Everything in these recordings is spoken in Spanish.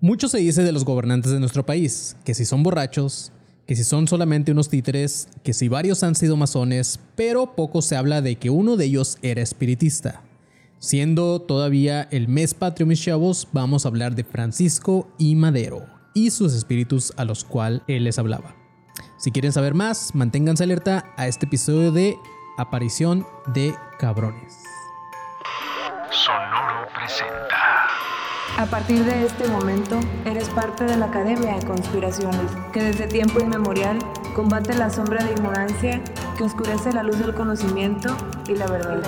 Mucho se dice de los gobernantes de nuestro país, que si son borrachos, que si son solamente unos títeres, que si varios han sido masones, pero poco se habla de que uno de ellos era espiritista. Siendo todavía el mes patrio, mis chavos, vamos a hablar de Francisco y Madero y sus espíritus a los cuales él les hablaba. Si quieren saber más, manténganse alerta a este episodio de Aparición de Cabrones. Sonoro presenta. A partir de este momento, eres parte de la Academia de Conspiraciones, que desde tiempo inmemorial combate la sombra de ignorancia que oscurece la luz del conocimiento y la verdad.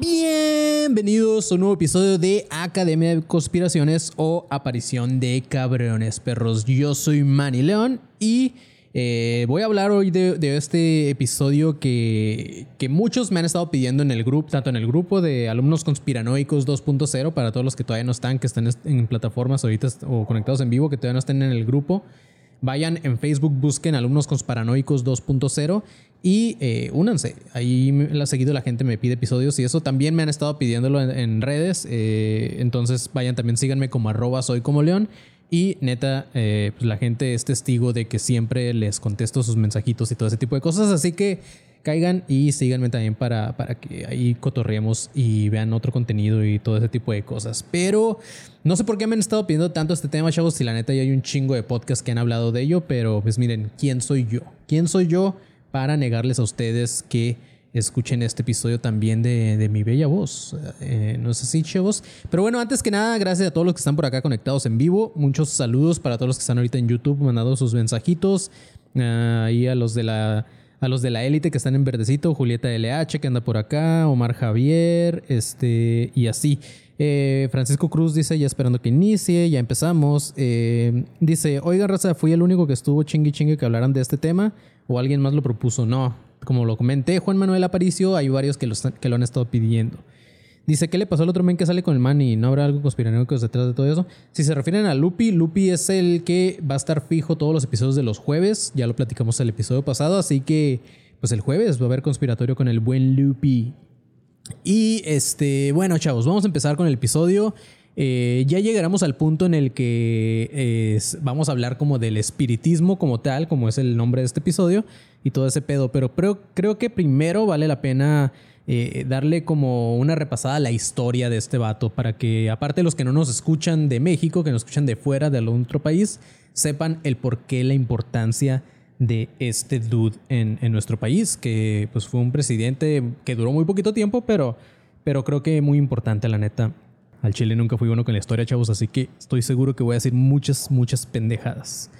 Bienvenidos a un nuevo episodio de Academia de Conspiraciones o Aparición de Cabrones Perros. Yo soy Manny León y eh, voy a hablar hoy de, este episodio que, muchos me han estado pidiendo en el grupo, tanto en el grupo de alumnos conspiranoicos 2.0, para todos los que todavía no están, que están en plataformas ahorita o conectados en vivo, que todavía no estén en el grupo. Vayan en Facebook, busquen alumnos conspiranoicos 2.0 y eh, únanse. Ahí la seguido la gente, me pide episodios y eso también me han estado pidiéndolo en, redes. Eh, entonces vayan también, síganme como arroba soy como león. Y neta, eh, pues la gente es testigo de que siempre les contesto sus mensajitos y todo ese tipo de cosas. Así que caigan y síganme también para, para que ahí cotorreemos y vean otro contenido y todo ese tipo de cosas. Pero no sé por qué me han estado pidiendo tanto este tema, chavos. Si la neta ya hay un chingo de podcasts que han hablado de ello. Pero pues miren, ¿quién soy yo? ¿Quién soy yo para negarles a ustedes que escuchen este episodio también de, mi bella voz. Eh, no sé si chavos. Pero bueno, antes que nada, gracias a todos los que están por acá conectados en vivo. Muchos saludos para todos los que están ahorita en YouTube mandando sus mensajitos. Ahí a los de la a los de la élite que están en verdecito, Julieta LH que anda por acá, Omar Javier, este y así. Eh, Francisco Cruz dice, ya esperando que inicie, ya empezamos. Eh, dice, oiga, raza, fui el único que estuvo chingui chingue que hablaran de este tema o alguien más lo propuso. No, como lo comenté, Juan Manuel Aparicio, hay varios que lo, que lo han estado pidiendo. Dice, ¿qué le pasó al otro men que sale con el man y no habrá algo conspiranoico detrás de todo eso? Si se refieren a Lupi, Lupi es el que va a estar fijo todos los episodios de los jueves. Ya lo platicamos el episodio pasado, así que pues el jueves va a haber conspiratorio con el buen Lupi. Y este, bueno, chavos, vamos a empezar con el episodio. Eh, ya llegaremos al punto en el que vamos a hablar como del espiritismo como tal, como es el nombre de este episodio y todo ese pedo, pero creo, que primero vale la pena eh, darle como una repasada a la historia de este vato para que aparte los que no nos escuchan de México, que nos escuchan de fuera de algún otro país, sepan el por qué, la importancia de este dude en, en, nuestro país, que pues fue un presidente que duró muy poquito tiempo, pero, pero creo que muy importante, la neta. Al Chile nunca fui bueno con la historia, chavos, así que estoy seguro que voy a decir muchas, muchas pendejadas.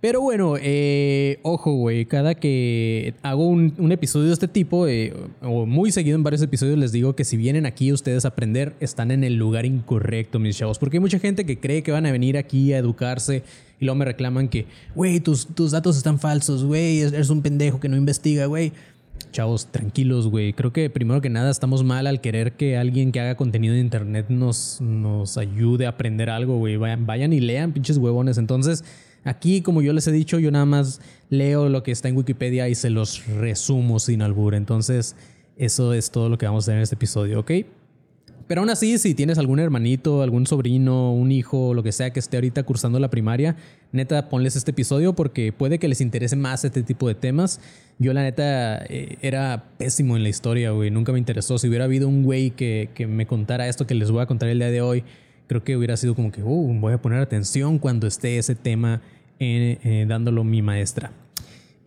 Pero bueno, eh, ojo, güey, cada que hago un, episodio de este tipo, eh, o muy seguido en varios episodios, les digo que si vienen aquí ustedes a aprender, están en el lugar incorrecto, mis chavos. Porque hay mucha gente que cree que van a venir aquí a educarse y luego me reclaman que, güey, tus, tus datos están falsos, güey, eres un pendejo que no investiga, güey. Chavos, tranquilos, güey. Creo que primero que nada estamos mal al querer que alguien que haga contenido en internet nos, nos ayude a aprender algo, güey. Vayan, vayan y lean, pinches huevones. Entonces, aquí, como yo les he dicho, yo nada más leo lo que está en Wikipedia y se los resumo sin albur. Entonces, eso es todo lo que vamos a hacer en este episodio, ¿ok? Pero aún así, si tienes algún hermanito, algún sobrino, un hijo, lo que sea que esté ahorita cursando la primaria, neta, ponles este episodio porque puede que les interese más este tipo de temas. Yo, la neta, eh, era pésimo en la historia, güey. Nunca me interesó. Si hubiera habido un güey que, me contara esto que les voy a contar el día de hoy, creo que hubiera sido como que, uh, voy a poner atención cuando esté ese tema eh, dándolo mi maestra.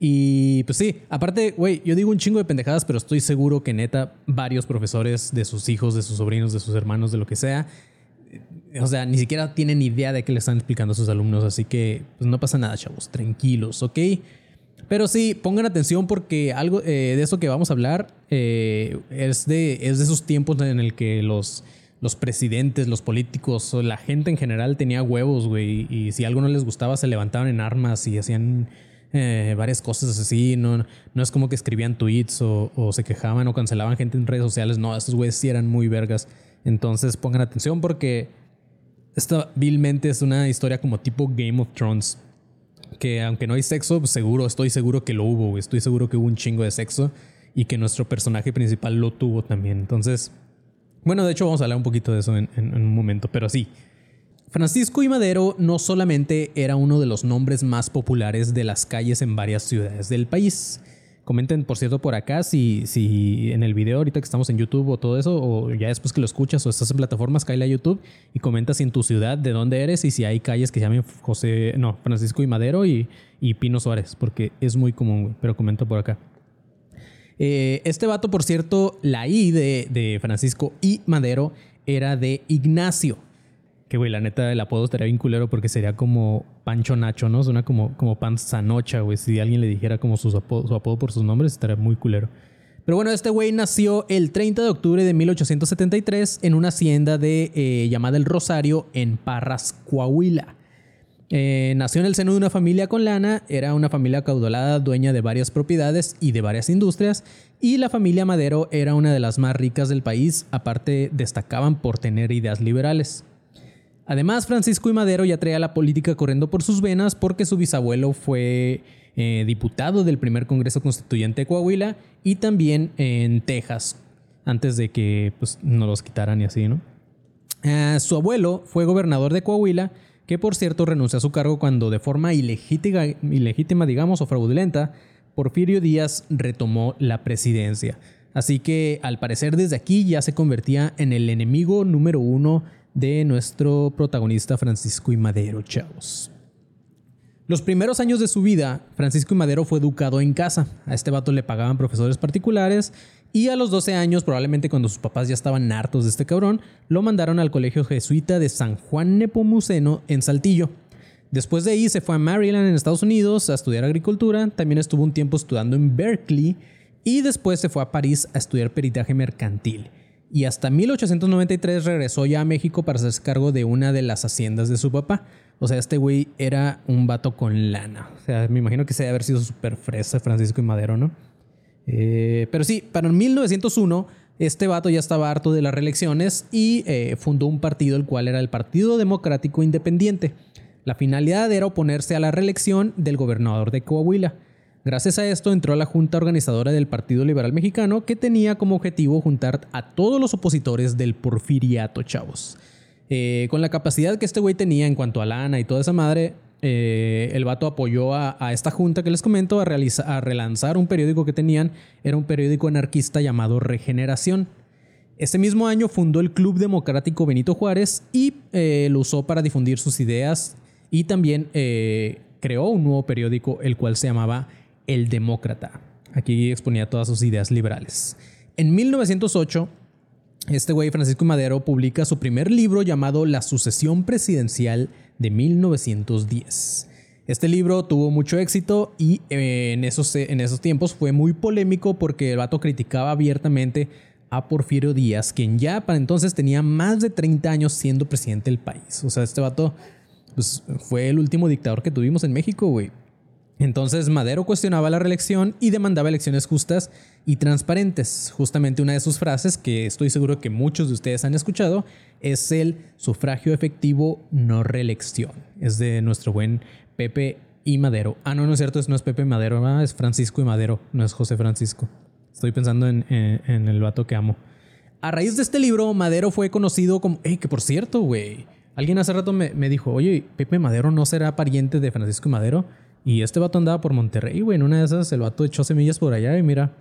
Y pues sí, aparte, güey, yo digo un chingo de pendejadas, pero estoy seguro que neta varios profesores de sus hijos, de sus sobrinos, de sus hermanos, de lo que sea, eh, o sea, ni siquiera tienen idea de qué le están explicando a sus alumnos, así que pues no pasa nada, chavos, tranquilos, ¿ok? Pero sí, pongan atención porque algo eh, de eso que vamos a hablar eh, es, de, es de esos tiempos en el que los, los presidentes, los políticos, la gente en general tenía huevos, güey, y si algo no les gustaba se levantaban en armas y hacían eh, varias cosas así. No, no es como que escribían tweets o, se quejaban o cancelaban gente en redes sociales. No, estos güeyes sí eran muy vergas. Entonces pongan atención porque esta vilmente es una historia como tipo Game of Thrones. Que aunque no hay sexo, pues seguro, estoy seguro que lo hubo. Estoy seguro que hubo un chingo de sexo y que nuestro personaje principal lo tuvo también. Entonces, bueno, de hecho vamos a hablar un poquito de eso en, en un momento, pero sí. Francisco y Madero no solamente era uno de los nombres más populares de las calles en varias ciudades del país. Comenten, por cierto, por acá si, si en el video ahorita que estamos en YouTube o todo eso, o ya después que lo escuchas o estás en plataformas, cae a YouTube y comenta si en tu ciudad de dónde eres y si hay calles que se llamen José, no, Francisco y Madero y, y Pino Suárez, porque es muy común, pero comenta por acá. Eh, este vato, por cierto, la I de, de Francisco y Madero era de Ignacio. Que, güey, la neta, el apodo estaría bien culero porque sería como Pancho Nacho, ¿no? Suena como, como Panzanocha, güey. Si alguien le dijera como su apodo, por sus nombres, estaría muy culero. Pero bueno, este güey nació el 30 de octubre de 1873 en una hacienda de, eh, llamada El Rosario en Parras, Coahuila. Eh, nació en el seno de una familia con lana, era una familia caudalada, dueña de varias propiedades y de varias industrias, y la familia Madero era una de las más ricas del país, aparte destacaban por tener ideas liberales. Además, Francisco y Madero ya traía la política corriendo por sus venas porque su bisabuelo fue eh, diputado del primer Congreso Constituyente de Coahuila y también en Texas, antes de que pues, no los quitaran y así, ¿no? Eh, su abuelo fue gobernador de Coahuila, que por cierto renunció a su cargo cuando de forma ilegítima, ilegítima digamos, o fraudulenta, Porfirio Díaz retomó la presidencia. Así que al parecer desde aquí ya se convertía en el enemigo número uno de nuestro protagonista Francisco y Madero, chavos. Los primeros años de su vida, Francisco y Madero fue educado en casa. A este vato le pagaban profesores particulares y a los 12 años, probablemente cuando sus papás ya estaban hartos de este cabrón, lo mandaron al colegio jesuita de San Juan Nepomuceno en Saltillo. Después de ahí se fue a Maryland en Estados Unidos a estudiar agricultura, también estuvo un tiempo estudiando en Berkeley y después se fue a París a estudiar peritaje mercantil y hasta 1893 regresó ya a México para hacerse cargo de una de las haciendas de su papá. O sea, este güey era un vato con lana. O sea, me imagino que se debe haber sido súper fresa Francisco y Madero, ¿no? Eh, pero sí, para 1901 este vato ya estaba harto de las reelecciones y eh, fundó un partido el cual era el Partido Democrático Independiente. La finalidad era oponerse a la reelección del gobernador de Coahuila. Gracias a esto entró a la junta organizadora del Partido Liberal Mexicano que tenía como objetivo juntar a todos los opositores del porfiriato, chavos. Eh, con la capacidad que este güey tenía en cuanto a lana y toda esa madre, eh, el vato apoyó a, esta junta que les comento a, relanzar un periódico que tenían. Era un periódico anarquista llamado Regeneración. Ese mismo año fundó el Club Democrático Benito Juárez y eh, lo usó para difundir sus ideas y también creó un nuevo periódico el cual se llamaba el Demócrata. Aquí exponía todas sus ideas liberales. En 1908, este güey Francisco Madero publica su primer libro llamado La sucesión presidencial de 1910. Este libro tuvo mucho éxito y eh, en esos, en esos tiempos fue muy polémico porque el vato criticaba abiertamente a Porfirio Díaz, quien ya para entonces tenía más de 30 años siendo presidente del país. O sea, este vato pues, fue el último dictador que tuvimos en México, güey. Entonces Madero cuestionaba la reelección y demandaba elecciones justas y transparentes. Justamente una de sus frases, que estoy seguro que muchos de ustedes han escuchado, es el sufragio efectivo no reelección. Es de nuestro buen Pepe y Madero. Ah, no, no es cierto, no es Pepe Madero, es Francisco y Madero, no es José Francisco. Estoy pensando en, el vato que amo. A raíz de este libro, Madero fue conocido como... ¡Ey, que por cierto, güey! Alguien hace rato me, me dijo, oye, Pepe Madero no será pariente de Francisco y Madero. Y este vato andaba por Monterrey, güey. En una de esas el vato echó semillas por allá y mira,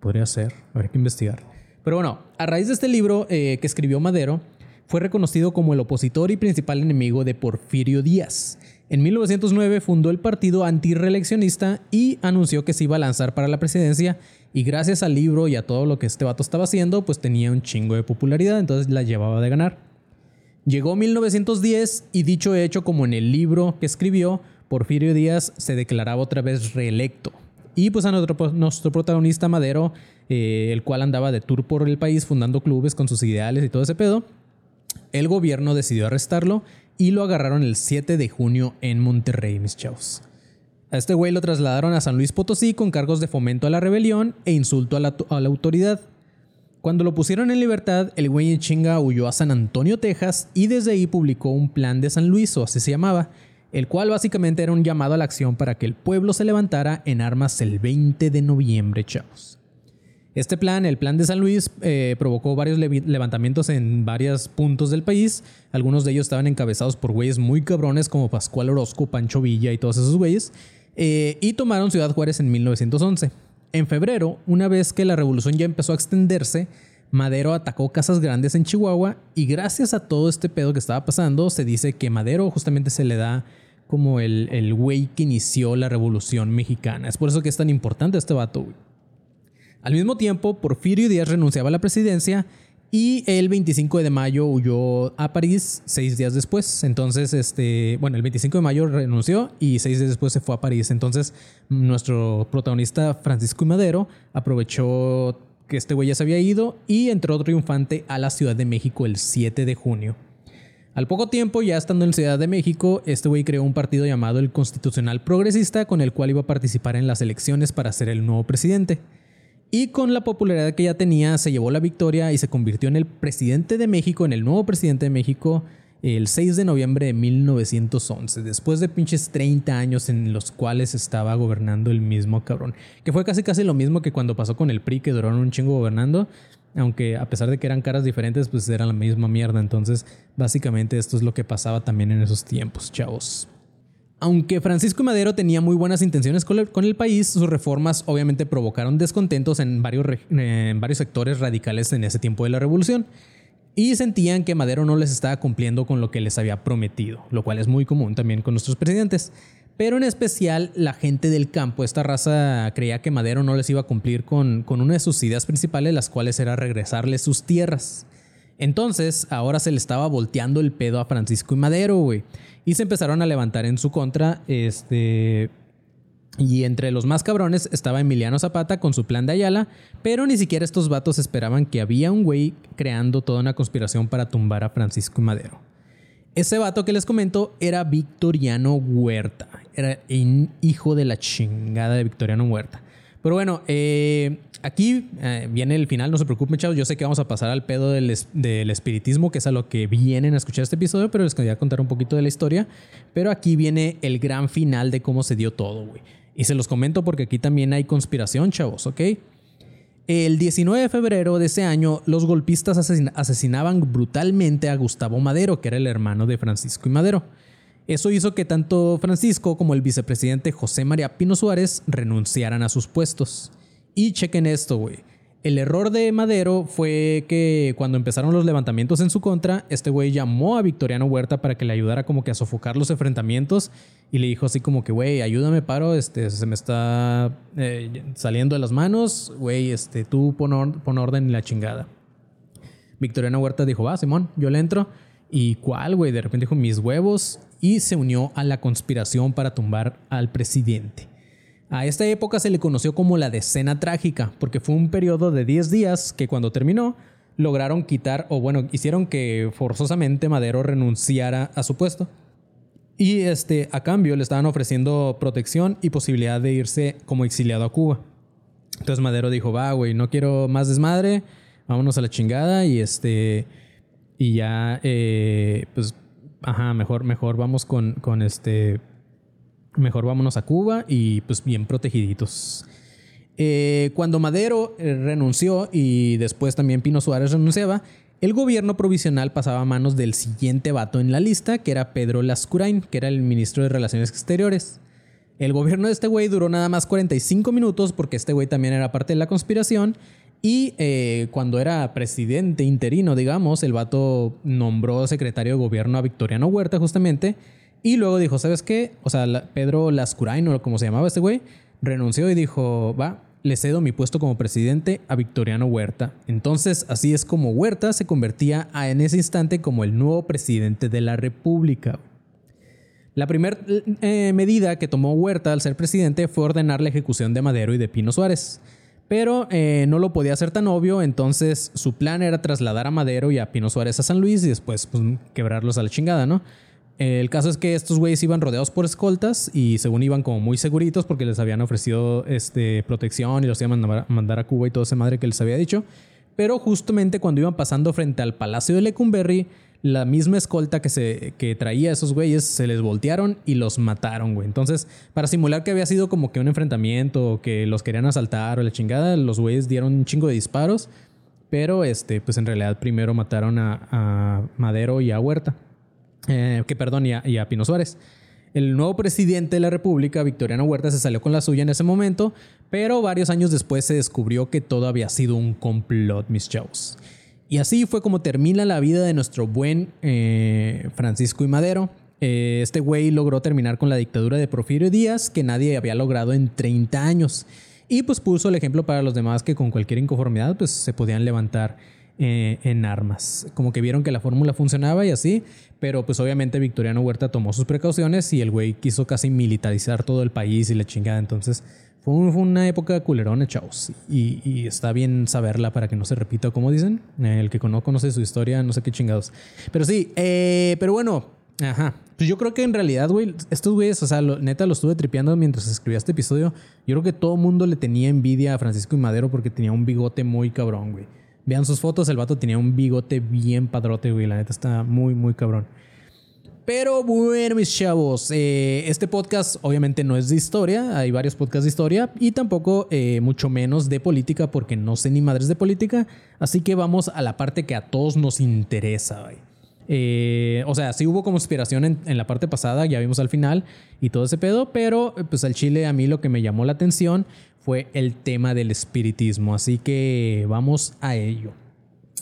podría ser. Habría que investigar. Pero bueno, a raíz de este libro eh, que escribió Madero, fue reconocido como el opositor y principal enemigo de Porfirio Díaz. En 1909 fundó el partido antireeleccionista y anunció que se iba a lanzar para la presidencia y gracias al libro y a todo lo que este vato estaba haciendo, pues tenía un chingo de popularidad, entonces la llevaba de ganar. Llegó 1910 y dicho hecho como en el libro que escribió, Porfirio Díaz se declaraba otra vez reelecto. Y pues a nuestro, nuestro protagonista Madero, eh, el cual andaba de tour por el país fundando clubes con sus ideales y todo ese pedo, el gobierno decidió arrestarlo y lo agarraron el 7 de junio en Monterrey, mis chavos. A este güey lo trasladaron a San Luis Potosí con cargos de fomento a la rebelión e insulto a la, a la autoridad. Cuando lo pusieron en libertad, el güey en chinga huyó a San Antonio, Texas, y desde ahí publicó un plan de San Luis, o así se llamaba, el cual básicamente era un llamado a la acción para que el pueblo se levantara en armas el 20 de noviembre, chavos. Este plan, el plan de San Luis, eh, provocó varios levantamientos en varios puntos del país. Algunos de ellos estaban encabezados por güeyes muy cabrones como Pascual Orozco, Pancho Villa y todos esos güeyes. Eh, y tomaron Ciudad Juárez en 1911. En febrero, una vez que la revolución ya empezó a extenderse, Madero atacó casas grandes en Chihuahua y gracias a todo este pedo que estaba pasando, se dice que Madero justamente se le da como el güey que inició la revolución mexicana. Es por eso que es tan importante este vato. Al mismo tiempo, Porfirio Díaz renunciaba a la presidencia y el 25 de mayo huyó a París seis días después. Entonces, este, bueno, el 25 de mayo renunció y seis días después se fue a París. Entonces, nuestro protagonista Francisco y Madero aprovechó que este güey ya se había ido y entró triunfante a la Ciudad de México el 7 de junio. Al poco tiempo, ya estando en Ciudad de México, este güey creó un partido llamado el Constitucional Progresista con el cual iba a participar en las elecciones para ser el nuevo presidente. Y con la popularidad que ya tenía, se llevó la victoria y se convirtió en el presidente de México, en el nuevo presidente de México, el 6 de noviembre de 1911, después de pinches 30 años en los cuales estaba gobernando el mismo cabrón. Que fue casi casi lo mismo que cuando pasó con el PRI, que duraron un chingo gobernando, aunque a pesar de que eran caras diferentes, pues era la misma mierda. Entonces, básicamente esto es lo que pasaba también en esos tiempos, chavos. Aunque Francisco Madero tenía muy buenas intenciones con el, país, sus reformas obviamente provocaron descontentos en varios, en varios sectores radicales en ese tiempo de la revolución y sentían que Madero no les estaba cumpliendo con lo que les había prometido, lo cual es muy común también con nuestros presidentes. Pero en especial la gente del campo, esta raza creía que Madero no les iba a cumplir con, con una de sus ideas principales, las cuales era regresarles sus tierras. Entonces, ahora se le estaba volteando el pedo a Francisco y Madero, güey. Y se empezaron a levantar en su contra, este... Y entre los más cabrones estaba Emiliano Zapata con su plan de Ayala, pero ni siquiera estos vatos esperaban que había un güey creando toda una conspiración para tumbar a Francisco y Madero. Ese vato que les comento era Victoriano Huerta. Era hijo de la chingada de Victoriano Huerta. Pero bueno, eh, aquí eh, viene el final, no se preocupen, chavos. Yo sé que vamos a pasar al pedo del, espiritismo, que es a lo que vienen a escuchar este episodio, pero les quería contar un poquito de la historia. Pero aquí viene el gran final de cómo se dio todo, güey. Y se los comento porque aquí también hay conspiración, chavos, ¿ok? El 19 de febrero de ese año, los golpistas asesinaban brutalmente a Gustavo Madero, que era el hermano de Francisco y Madero. Eso hizo que tanto Francisco como el vicepresidente José María Pino Suárez renunciaran a sus puestos. Y chequen esto, güey. El error de Madero fue que cuando empezaron los levantamientos en su contra, este güey llamó a Victoriano Huerta para que le ayudara como que a sofocar los enfrentamientos y le dijo así como que, güey, ayúdame, paro, este, se me está eh, saliendo de las manos, güey, este, tú pon, pon orden en la chingada. Victoriano Huerta dijo, va, Simón, yo le entro. ¿Y cuál, güey? De repente dijo mis huevos y se unió a la conspiración para tumbar al presidente. A esta época se le conoció como la decena trágica, porque fue un periodo de 10 días que cuando terminó lograron quitar, o bueno, hicieron que forzosamente Madero renunciara a su puesto. Y este, a cambio le estaban ofreciendo protección y posibilidad de irse como exiliado a Cuba. Entonces Madero dijo, va, güey, no quiero más desmadre, vámonos a la chingada y este y ya, eh, pues, ajá, mejor, mejor vamos con, con este, mejor vámonos a Cuba y pues bien protegiditos. Eh, cuando Madero eh, renunció y después también Pino Suárez renunciaba, el gobierno provisional pasaba a manos del siguiente vato en la lista, que era Pedro Lascurain, que era el ministro de Relaciones Exteriores. El gobierno de este güey duró nada más 45 minutos porque este güey también era parte de la conspiración y eh, cuando era presidente interino, digamos, el vato nombró secretario de gobierno a Victoriano Huerta justamente. Y luego dijo, ¿sabes qué? O sea, Pedro Lascurain, o como se llamaba este güey, renunció y dijo, va, le cedo mi puesto como presidente a Victoriano Huerta. Entonces, así es como Huerta se convertía en ese instante como el nuevo presidente de la República. La primera eh, medida que tomó Huerta al ser presidente fue ordenar la ejecución de Madero y de Pino Suárez. Pero eh, no lo podía hacer tan obvio, entonces su plan era trasladar a Madero y a Pino Suárez a San Luis y después pues, quebrarlos a la chingada, ¿no? El caso es que estos güeyes iban rodeados por escoltas y según iban como muy seguritos porque les habían ofrecido este, protección y los iban a mandar a Cuba y toda esa madre que les había dicho. Pero justamente cuando iban pasando frente al Palacio de Lecumberri, la misma escolta que, se, que traía a esos güeyes se les voltearon y los mataron, güey. Entonces, para simular que había sido como que un enfrentamiento o que los querían asaltar o la chingada, los güeyes dieron un chingo de disparos. Pero, este, pues en realidad primero mataron a, Madero y a Huerta. Eh, que perdón, y a, y a Pino Suárez. El nuevo presidente de la República, Victoriano Huerta, se salió con la suya en ese momento, pero varios años después se descubrió que todo había sido un complot, mis chavos. Y así fue como termina la vida de nuestro buen eh, Francisco y Madero. Eh, este güey logró terminar con la dictadura de Porfirio Díaz, que nadie había logrado en 30 años. Y pues puso el ejemplo para los demás que con cualquier inconformidad pues se podían levantar eh, en armas. Como que vieron que la fórmula funcionaba y así, pero pues obviamente Victoriano Huerta tomó sus precauciones y el güey quiso casi militarizar todo el país y la chingada. Entonces fue, una época culerona, chavos. Y, está bien saberla para que no se repita, como dicen. el que no conoce su historia, no sé qué chingados. Pero sí, eh, pero bueno, ajá. Pues yo creo que en realidad, güey, estos güeyes, o sea, neta lo estuve tripeando mientras escribía este episodio. Yo creo que todo mundo le tenía envidia a Francisco y Madero porque tenía un bigote muy cabrón, güey. Vean sus fotos, el vato tenía un bigote bien padrote, güey. La neta está muy, muy cabrón. Pero bueno, mis chavos, eh, este podcast obviamente no es de historia, hay varios podcasts de historia y tampoco eh, mucho menos de política porque no sé ni madres de política, así que vamos a la parte que a todos nos interesa. Eh, o sea, sí hubo conspiración en, en, la parte pasada, ya vimos al final y todo ese pedo, pero pues al chile a mí lo que me llamó la atención fue el tema del espiritismo. Así que vamos a ello.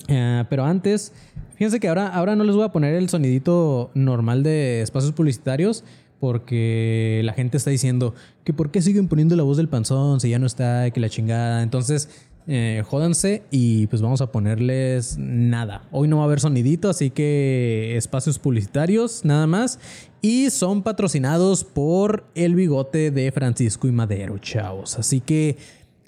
Eh, pero antes, fíjense que ahora, ahora no les voy a poner el sonidito normal de espacios publicitarios porque la gente está diciendo que por qué siguen poniendo la voz del panzón si ya no está, que la chingada. Entonces, eh, jódanse y pues vamos a ponerles nada. Hoy no va a haber sonidito, así que espacios publicitarios nada más. Y son patrocinados por el bigote de Francisco y Madero, chavos. Así que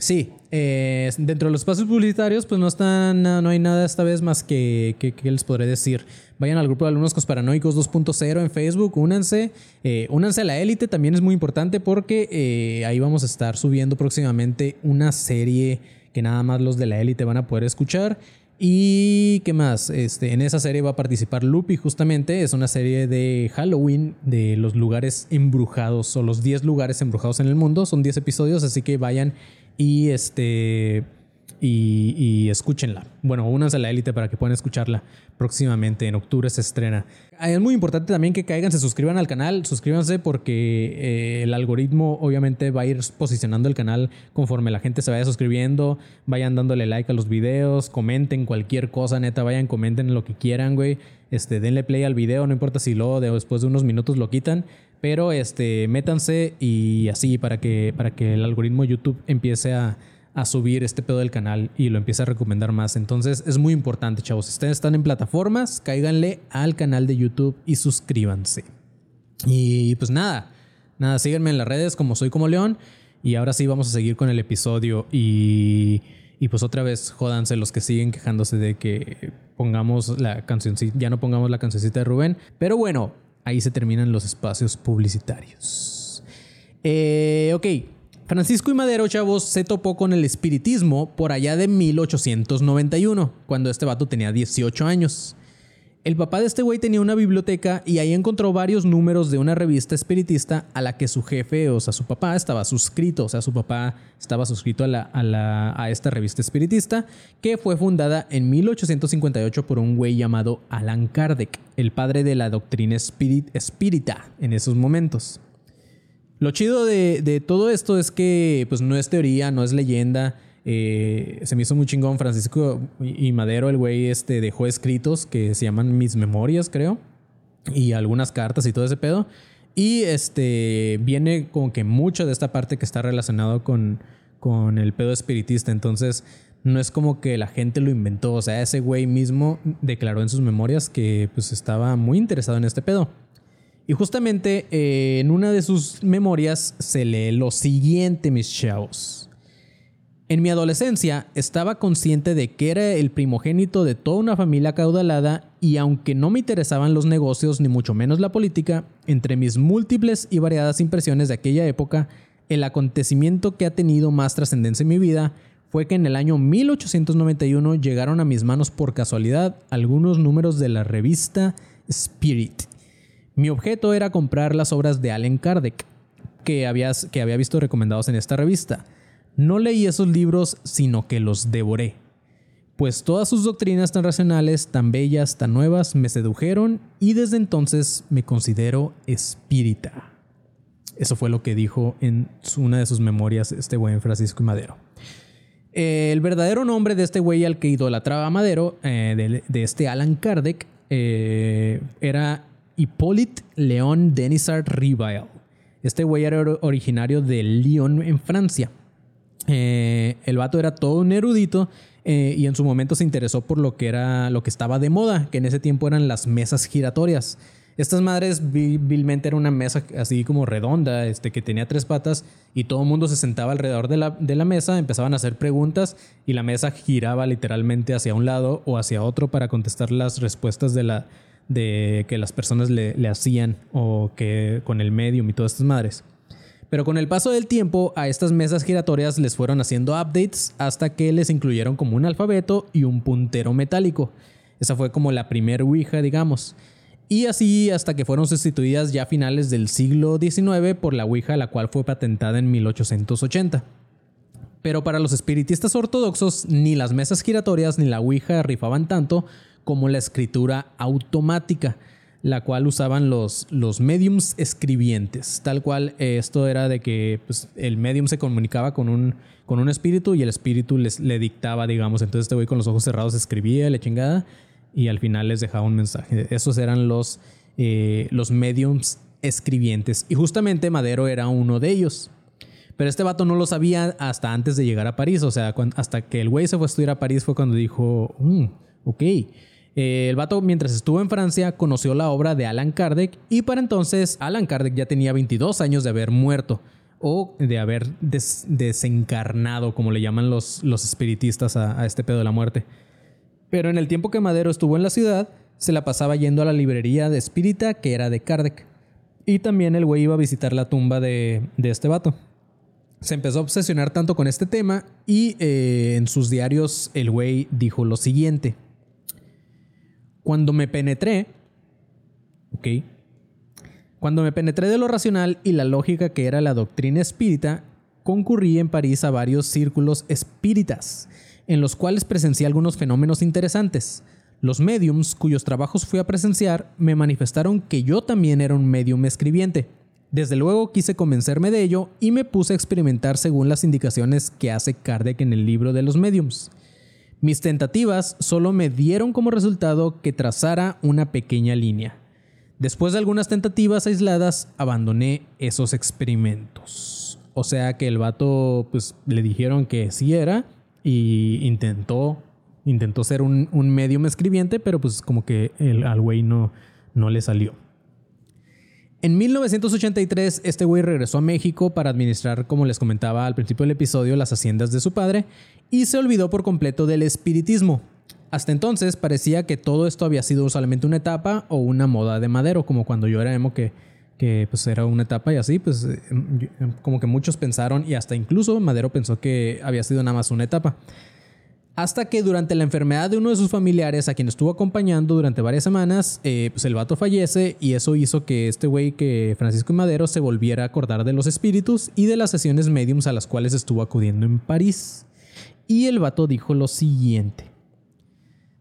sí, eh, dentro de los espacios publicitarios, pues no, están, no hay nada esta vez más que, que, les podré decir. Vayan al grupo de alumnos Paranoicos 2.0 en Facebook, únanse. Eh, únanse a la élite, también es muy importante porque eh, ahí vamos a estar subiendo próximamente una serie que nada más los de la élite van a poder escuchar. Y qué más, este, en esa serie va a participar Lupi justamente, es una serie de Halloween de los lugares embrujados o los 10 lugares embrujados en el mundo, son 10 episodios, así que vayan y este y, escúchenla. Bueno, únanse a la élite para que puedan escucharla próximamente. En octubre se estrena. Es muy importante también que caigan, se suscriban al canal. Suscríbanse porque eh, el algoritmo obviamente va a ir posicionando el canal conforme la gente se vaya suscribiendo. Vayan dándole like a los videos, comenten cualquier cosa, neta. Vayan, comenten lo que quieran, güey. Este, denle play al video, no importa si luego después de unos minutos lo quitan. Pero este, métanse y así para que, para que el algoritmo YouTube empiece a a subir este pedo del canal y lo empieza a recomendar más. Entonces es muy importante, chavos. Si ustedes están en plataformas, cáiganle al canal de YouTube y suscríbanse. Y pues nada, nada, síganme en las redes como soy como León. Y ahora sí vamos a seguir con el episodio y, y pues otra vez jódanse los que siguen quejándose de que pongamos la canción, ya no pongamos la cancioncita de Rubén. Pero bueno, ahí se terminan los espacios publicitarios. Eh, ok, Francisco y Madero, chavos, se topó con el espiritismo por allá de 1891, cuando este vato tenía 18 años. El papá de este güey tenía una biblioteca y ahí encontró varios números de una revista espiritista a la que su jefe, o sea, su papá estaba suscrito, o sea, su papá estaba suscrito a, la, a, esta revista espiritista, que fue fundada en 1858 por un güey llamado Alan Kardec, el padre de la doctrina espírita en esos momentos. Lo chido de, todo esto es que pues no es teoría, no es leyenda. Eh, se me hizo muy chingón Francisco y Madero, el güey este dejó escritos que se llaman Mis Memorias, creo. Y algunas cartas y todo ese pedo. Y este viene como que mucho de esta parte que está relacionado con, con el pedo espiritista. Entonces, no es como que la gente lo inventó. O sea, ese güey mismo declaró en sus memorias que pues estaba muy interesado en este pedo. Y justamente eh, en una de sus memorias se lee lo siguiente, mis chavos. En mi adolescencia estaba consciente de que era el primogénito de toda una familia caudalada y aunque no me interesaban los negocios ni mucho menos la política, entre mis múltiples y variadas impresiones de aquella época, el acontecimiento que ha tenido más trascendencia en mi vida fue que en el año 1891 llegaron a mis manos por casualidad algunos números de la revista Spirit. Mi objeto era comprar las obras de Allen Kardec, que, que había visto recomendados en esta revista. No leí esos libros, sino que los devoré. Pues todas sus doctrinas tan racionales, tan bellas, tan nuevas, me sedujeron y desde entonces me considero espírita. Eso fue lo que dijo en una de sus memorias este buen Francisco Madero. el verdadero nombre de este güey al que idolatraba Madero, eh, de, este Alan Kardec, eh, era Hippolyte Léon Denisard Rivail. Este güey era originario de Lyon, en Francia. Eh, el vato era todo un erudito y en su momento se interesó por lo que era lo que estaba de moda, que en ese tiempo eran las mesas giratorias. Estas madres vilmente era una mesa así como redonda, este, que tenía tres patas y todo el mundo se sentaba alrededor de la, de la, mesa, empezaban a hacer preguntas y la mesa giraba literalmente hacia un lado o hacia otro para contestar las respuestas de, la, de que las personas le, le hacían o que con el medium y todas estas madres. Pero con el paso del tiempo a estas mesas giratorias les fueron haciendo updates hasta que les incluyeron como un alfabeto y un puntero metálico. Esa fue como la primer Ouija, digamos. Y así hasta que fueron sustituidas ya a finales del siglo XIX por la Ouija, la cual fue patentada en 1880. Pero para los espiritistas ortodoxos, ni las mesas giratorias ni la Ouija rifaban tanto como la escritura automática, la cual usaban los, los mediums escribientes. Tal cual eh, esto era de que pues, el medium se comunicaba con un, con un espíritu y el espíritu les, le dictaba, digamos. Entonces este güey con los ojos cerrados escribía la chingada y al final les dejaba un mensaje. Esos eran los, eh, los mediums escribientes. Y justamente Madero era uno de ellos. Pero este vato no lo sabía hasta antes de llegar a París. O sea, hasta que el güey se fue a estudiar a París fue cuando dijo, mm, ok. Eh, el vato, mientras estuvo en Francia, conoció la obra de Alan Kardec y para entonces Alan Kardec ya tenía 22 años de haber muerto o de haber desencarnado, como le llaman los, los espiritistas a, este pedo de la muerte. Pero en el tiempo que Madero estuvo en la ciudad, se la pasaba yendo a la librería de espírita que era de Kardec. Y también el güey iba a visitar la tumba de, este vato. Se empezó a obsesionar tanto con este tema y eh, en sus diarios el güey dijo lo siguiente. Cuando me penetré, ok, cuando me penetré de lo racional y la lógica que era la doctrina espírita, concurrí en París a varios círculos espíritas en los cuales presencié algunos fenómenos interesantes. Los mediums cuyos trabajos fui a presenciar me manifestaron que yo también era un medium escribiente. Desde luego quise convencerme de ello y me puse a experimentar según las indicaciones que hace Kardec en el libro de los mediums. Mis tentativas solo me dieron como resultado que trazara una pequeña línea. Después de algunas tentativas aisladas, abandoné esos experimentos. O sea que el vato, pues le dijeron que sí era, y intentó, intentó ser un, un medium escribiente, pero pues como que el, al güey no, no le salió. En 1983, este güey regresó a México para administrar, como les comentaba al principio del episodio, las haciendas de su padre y se olvidó por completo del espiritismo. Hasta entonces parecía que todo esto había sido solamente una etapa o una moda de madero, como cuando yo era emo que que pues era una etapa y así, pues eh, em, como que muchos pensaron y hasta incluso Madero pensó que había sido nada más una etapa. Hasta que durante la enfermedad de uno de sus familiares, a quien estuvo acompañando durante varias semanas, eh, pues el vato fallece y eso hizo que este güey, que Francisco Madero, se volviera a acordar de los espíritus y de las sesiones mediums a las cuales estuvo acudiendo en París. Y el vato dijo lo siguiente.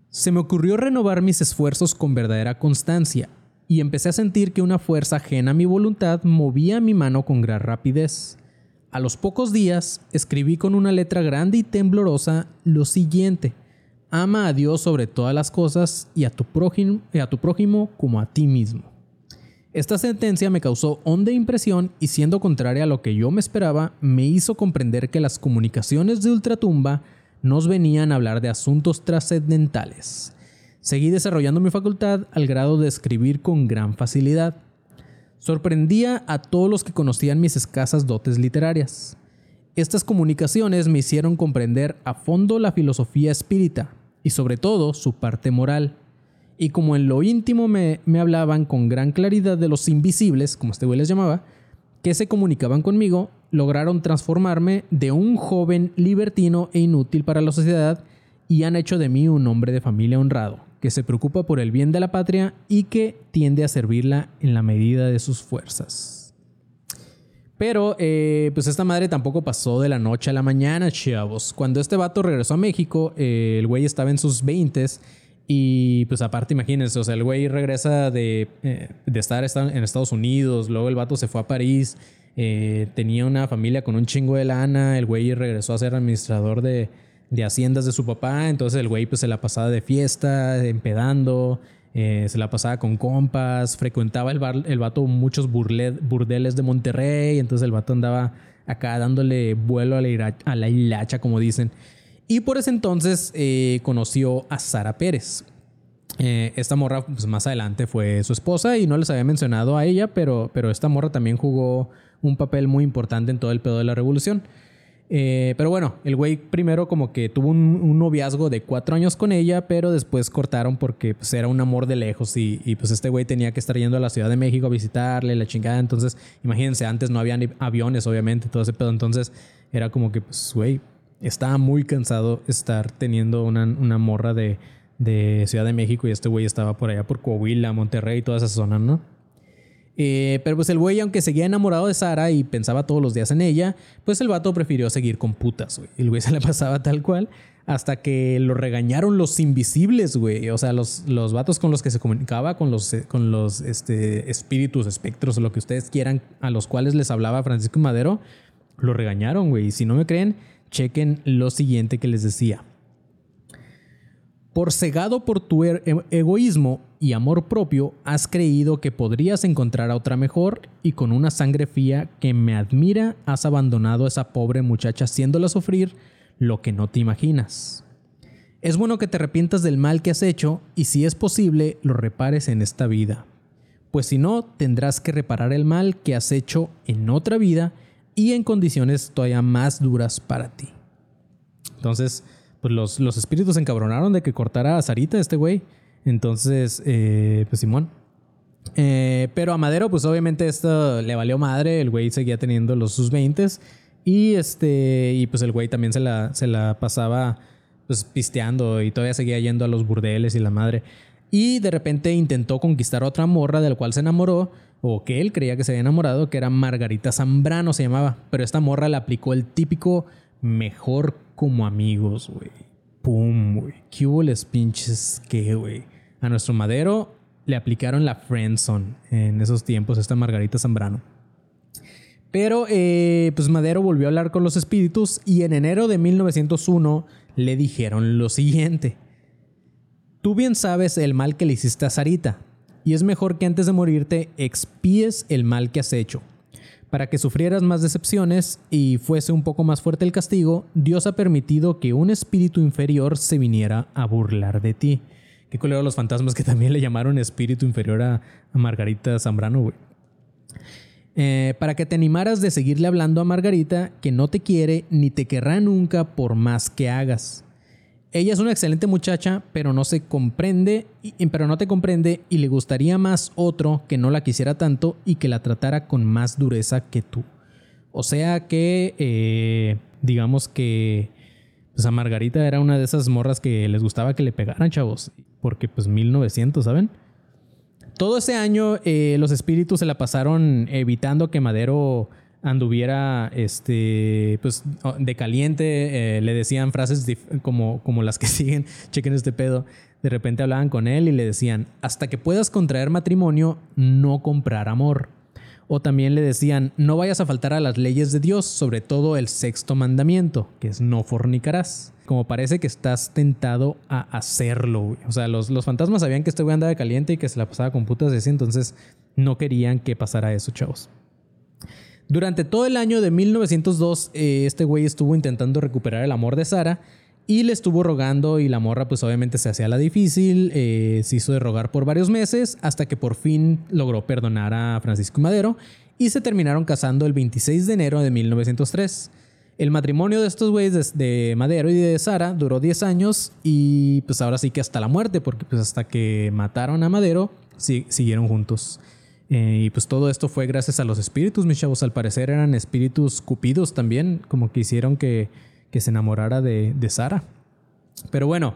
Se me ocurrió renovar mis esfuerzos con verdadera constancia y empecé a sentir que una fuerza ajena a mi voluntad movía mi mano con gran rapidez. A los pocos días escribí con una letra grande y temblorosa lo siguiente. Ama a Dios sobre todas las cosas y a tu prójimo, como a ti mismo. Esta sentencia me causó honda impresión y siendo contraria a lo que yo me esperaba, me hizo comprender que las comunicaciones de ultratumba nos venían a hablar de asuntos trascendentales Seguí desarrollando mi facultad al grado de escribir con gran facilidad. Sorprendía a todos los que conocían mis escasas dotes literarias. Estas comunicaciones me hicieron comprender a fondo la filosofía espírita y sobre todo su parte moral. Y como en lo íntimo me, hablaban con gran claridad de los invisibles, como este güey les llamaba, que se comunicaban conmigo, lograron transformarme de un joven libertino e inútil para la sociedad y han hecho de mí un hombre de familia honrado, que se preocupa por el bien de la patria y que tiende a servirla en la medida de sus fuerzas. Pero, eh, pues esta madre tampoco pasó de la noche a la mañana, chavos. Cuando este vato regresó a México, eh, el güey estaba en sus 20 y pues aparte, imagínense, o sea, el güey regresa de, eh, de estar en Estados Unidos, luego el vato se fue a París, tenía una familia con un chingo de lana, el güey regresó a ser administrador de, de haciendas de su papá, entonces el güey pues se la pasaba de fiesta, empedando, eh, se la pasaba con compas, frecuentaba el, bar, el vato muchos burdeles de Monterrey, entonces el vato andaba acá dándole vuelo a la, a la hilacha, como dicen. Y por ese entonces eh, conoció a Sara Pérez. Eh, esta morra, pues más adelante fue su esposa y no les había mencionado a ella, pero, pero esta morra también jugó un papel muy importante en todo el pedo de la revolución. Eh, pero bueno, el güey primero como que tuvo un, noviazgo de cuatro años con ella, pero después cortaron porque pues, era un amor de lejos y, y, pues este güey tenía que estar yendo a la Ciudad de México a visitarle, la chingada. Entonces, imagínense, antes no había aviones, obviamente, todo ese pedo. Entonces, era como que, pues, güey, estaba muy cansado estar teniendo una, una morra de, de, Ciudad de México y este güey estaba por allá por Coahuila, Monterrey, toda esa zona, ¿no? Eh, pero pues el güey, aunque seguía enamorado de Sara y pensaba todos los días en ella, pues el vato prefirió seguir con putas, güey. El güey se le pasaba tal cual hasta que lo regañaron los invisibles, güey. O sea, los, los vatos con los que se comunicaba, con los, con los este, espíritus, espectros, lo que ustedes quieran, a los cuales les hablaba Francisco Madero, lo regañaron, güey. Y si no me creen, chequen lo siguiente que les decía. Por cegado por tu er, e, egoísmo y amor propio, has creído que podrías encontrar a otra mejor y con una sangre fría que me admira has abandonado a esa pobre muchacha haciéndola sufrir lo que no te imaginas. Es bueno que te arrepientas del mal que has hecho y si es posible lo repares en esta vida, pues si no tendrás que reparar el mal que has hecho en otra vida y en condiciones todavía más duras para ti. Entonces, pues los, los espíritus se encabronaron de que cortara a Sarita, este güey. Entonces, eh, pues Simón. Eh, pero a Madero, pues obviamente esto le valió madre. El güey seguía teniendo los sus 20 y este, y pues el güey también se la, se la pasaba pues pisteando y todavía seguía yendo a los burdeles y la madre. Y de repente intentó conquistar otra morra de la cual se enamoró o que él creía que se había enamorado, que era Margarita Zambrano se llamaba. Pero esta morra le aplicó el típico mejor como amigos, güey. Pum, güey. ¿Qué hubo les pinches qué, güey? A nuestro Madero le aplicaron la friendzone en esos tiempos, esta Margarita Zambrano. Pero, eh, pues Madero volvió a hablar con los espíritus y en enero de 1901 le dijeron lo siguiente. Tú bien sabes el mal que le hiciste a Sarita, y es mejor que antes de morirte expíes el mal que has hecho. Para que sufrieras más decepciones y fuese un poco más fuerte el castigo, Dios ha permitido que un espíritu inferior se viniera a burlar de ti. Qué colero los fantasmas que también le llamaron espíritu inferior a, Margarita Zambrano, güey. Eh, para que te animaras de seguirle hablando a Margarita, que no te quiere ni te querrá nunca por más que hagas. Ella es una excelente muchacha, pero no se comprende, pero no te comprende y le gustaría más otro que no la quisiera tanto y que la tratara con más dureza que tú. O sea que, eh, digamos que, pues a Margarita era una de esas morras que les gustaba que le pegaran, chavos, porque pues 1900, ¿saben? Todo ese año eh, los espíritus se la pasaron evitando que Madero anduviera este pues de caliente eh, le decían frases como, como las que siguen chequen este pedo de repente hablaban con él y le decían hasta que puedas contraer matrimonio no comprar amor o también le decían no vayas a faltar a las leyes de Dios sobre todo el sexto mandamiento que es no fornicarás como parece que estás tentado a hacerlo o sea los, los fantasmas sabían que este güey andaba caliente y que se la pasaba con putas ese entonces no querían que pasara eso chavos. Durante todo el año de 1902, eh, este güey estuvo intentando recuperar el amor de Sara y le estuvo rogando y la morra pues obviamente se hacía la difícil, eh, se hizo de rogar por varios meses hasta que por fin logró perdonar a Francisco Madero y se terminaron casando el 26 de enero de 1903. El matrimonio de estos güeyes de, Madero y de Sara duró 10 años y pues ahora sí que hasta la muerte, porque pues hasta que mataron a Madero siguieron juntos. Eh, y pues todo esto fue gracias a los espíritus, mis chavos. Al parecer eran espíritus cupidos también, como que hicieron que, se enamorara de, de Sara. Pero bueno,